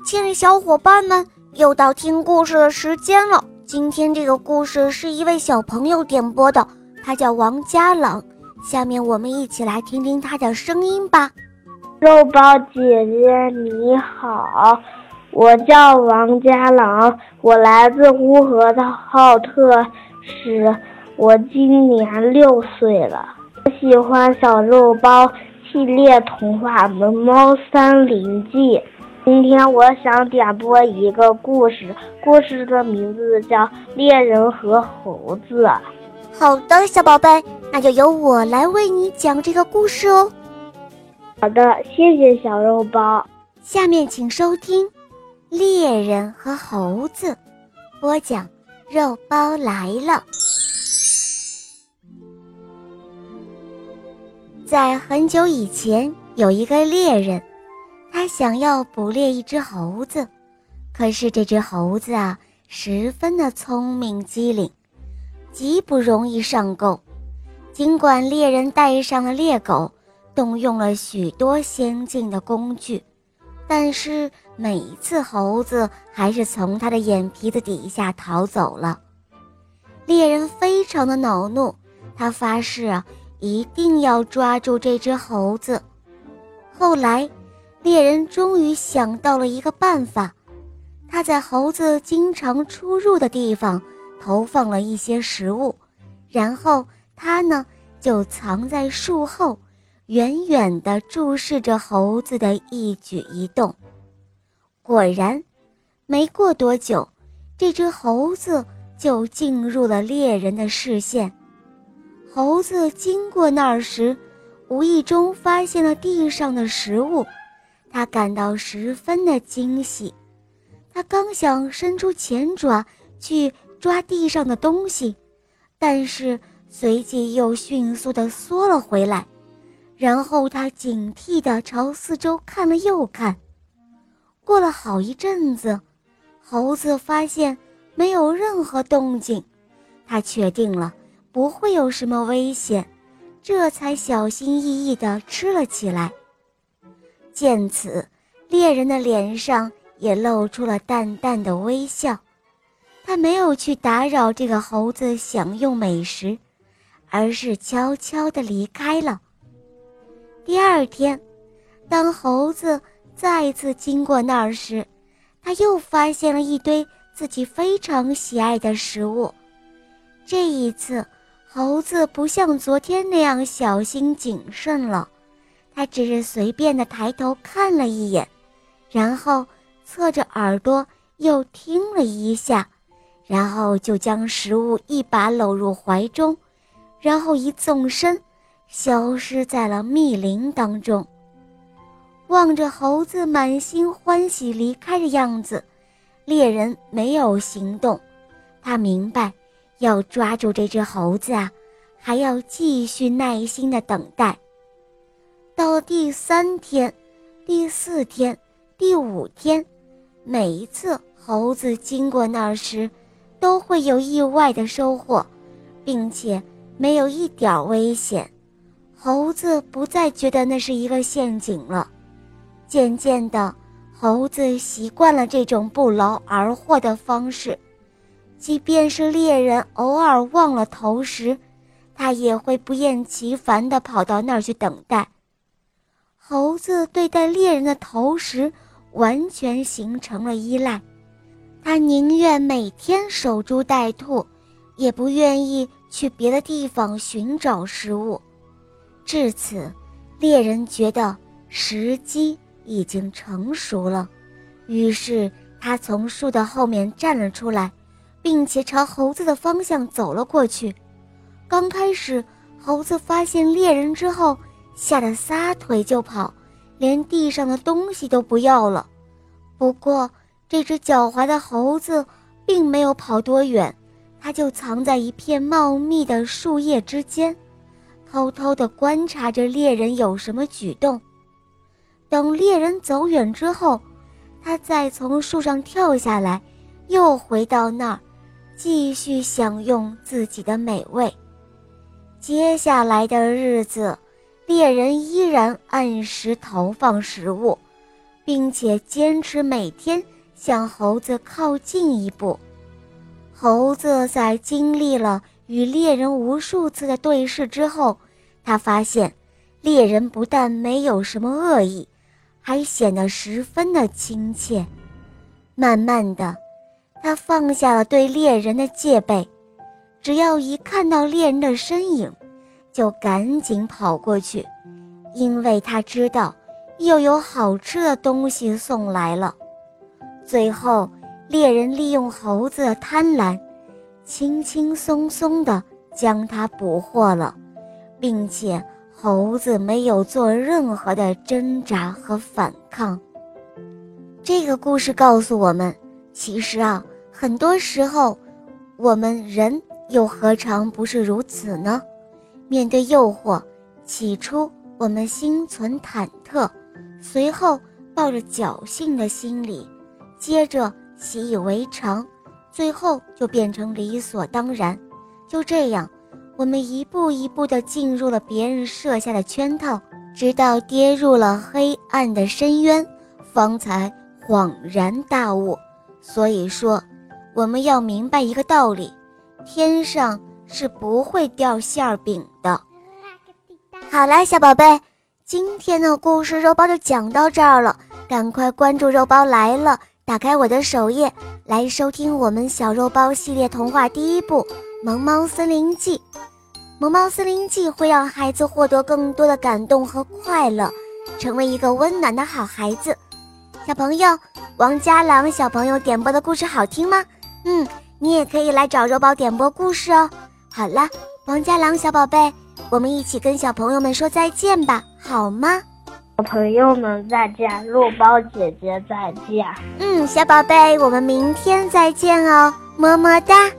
亲爱的小伙伴们，又到听故事的时间了。今天这个故事是一位小朋友点播的，他叫王家朗。下面我们一起来听听他的声音吧。肉包姐姐你好，我叫王家朗，我来自呼和浩特市，我今年六岁了。我喜欢小肉包系列童话《萌猫森林记》。今天我想点播一个故事，故事的名字叫《猎人和猴子》。好的，小宝贝，那就由我来为你讲这个故事哦。好的，谢谢小肉包。下面请收听《猎人和猴子》，播讲肉包来了。在很久以前，有一个猎人。他想要捕猎一只猴子，可是这只猴子啊，十分的聪明机灵，极不容易上钩。尽管猎人带上了猎狗，动用了许多先进的工具，但是每一次猴子还是从他的眼皮子底下逃走了。猎人非常的恼怒，他发誓啊，一定要抓住这只猴子。后来。猎人终于想到了一个办法，他在猴子经常出入的地方投放了一些食物，然后他呢就藏在树后，远远地注视着猴子的一举一动。果然，没过多久，这只猴子就进入了猎人的视线。猴子经过那儿时，无意中发现了地上的食物。他感到十分的惊喜，他刚想伸出前爪去抓地上的东西，但是随即又迅速地缩了回来，然后他警惕地朝四周看了又看。过了好一阵子，猴子发现没有任何动静，他确定了不会有什么危险，这才小心翼翼地吃了起来。见此，猎人的脸上也露出了淡淡的微笑。他没有去打扰这个猴子享用美食，而是悄悄地离开了。第二天，当猴子再次经过那儿时，他又发现了一堆自己非常喜爱的食物。这一次，猴子不像昨天那样小心谨慎了。他只是随便的抬头看了一眼，然后侧着耳朵又听了一下，然后就将食物一把搂入怀中，然后一纵身，消失在了密林当中。望着猴子满心欢喜离开的样子，猎人没有行动。他明白，要抓住这只猴子啊，还要继续耐心的等待。到第三天、第四天、第五天，每一次猴子经过那儿时，都会有意外的收获，并且没有一点危险。猴子不再觉得那是一个陷阱了。渐渐的，猴子习惯了这种不劳而获的方式，即便是猎人偶尔忘了投食，他也会不厌其烦地跑到那儿去等待。猴子对待猎人的投食完全形成了依赖，他宁愿每天守株待兔，也不愿意去别的地方寻找食物。至此，猎人觉得时机已经成熟了，于是他从树的后面站了出来，并且朝猴子的方向走了过去。刚开始，猴子发现猎人之后。吓得撒腿就跑，连地上的东西都不要了。不过，这只狡猾的猴子并没有跑多远，它就藏在一片茂密的树叶之间，偷偷地观察着猎人有什么举动。等猎人走远之后，它再从树上跳下来，又回到那儿，继续享用自己的美味。接下来的日子。猎人依然按时投放食物，并且坚持每天向猴子靠近一步。猴子在经历了与猎人无数次的对视之后，他发现猎人不但没有什么恶意，还显得十分的亲切。慢慢的，他放下了对猎人的戒备，只要一看到猎人的身影，就赶紧跑过去，因为他知道又有好吃的东西送来了。最后。猎人利用猴子的贪婪，轻轻松松地将它捕获了，并且猴子没有做任何的挣扎和反抗。这个故事告诉我们，其实啊，很多时候我们人又何尝不是如此呢？面对诱惑，起初我们心存忐忑，随后抱着侥幸的心理，接着。习以为常，最后就变成理所当然。就这样，我们一步一步地进入了别人设下的圈套，直到跌入了黑暗的深渊，方才恍然大悟。所以说，我们要明白一个道理：天上是不会掉馅儿饼的。好啦，小宝贝，今天的故事肉包就讲到这儿了，赶快关注肉包来了。打开我的首页，来收听我们小肉包系列童话第一部《萌猫森林记》。《萌猫森林记》会让孩子获得更多的感动和快乐，成为一个温暖的好孩子。小朋友，王家朗小朋友点播的故事好听吗？嗯，你也可以来找肉包点播故事哦。好了，王家朗小宝贝，我们一起跟小朋友们说再见吧，好吗？小朋友们再见，肉包姐姐再见。嗯，小宝贝，我们明天再见哦，么么哒。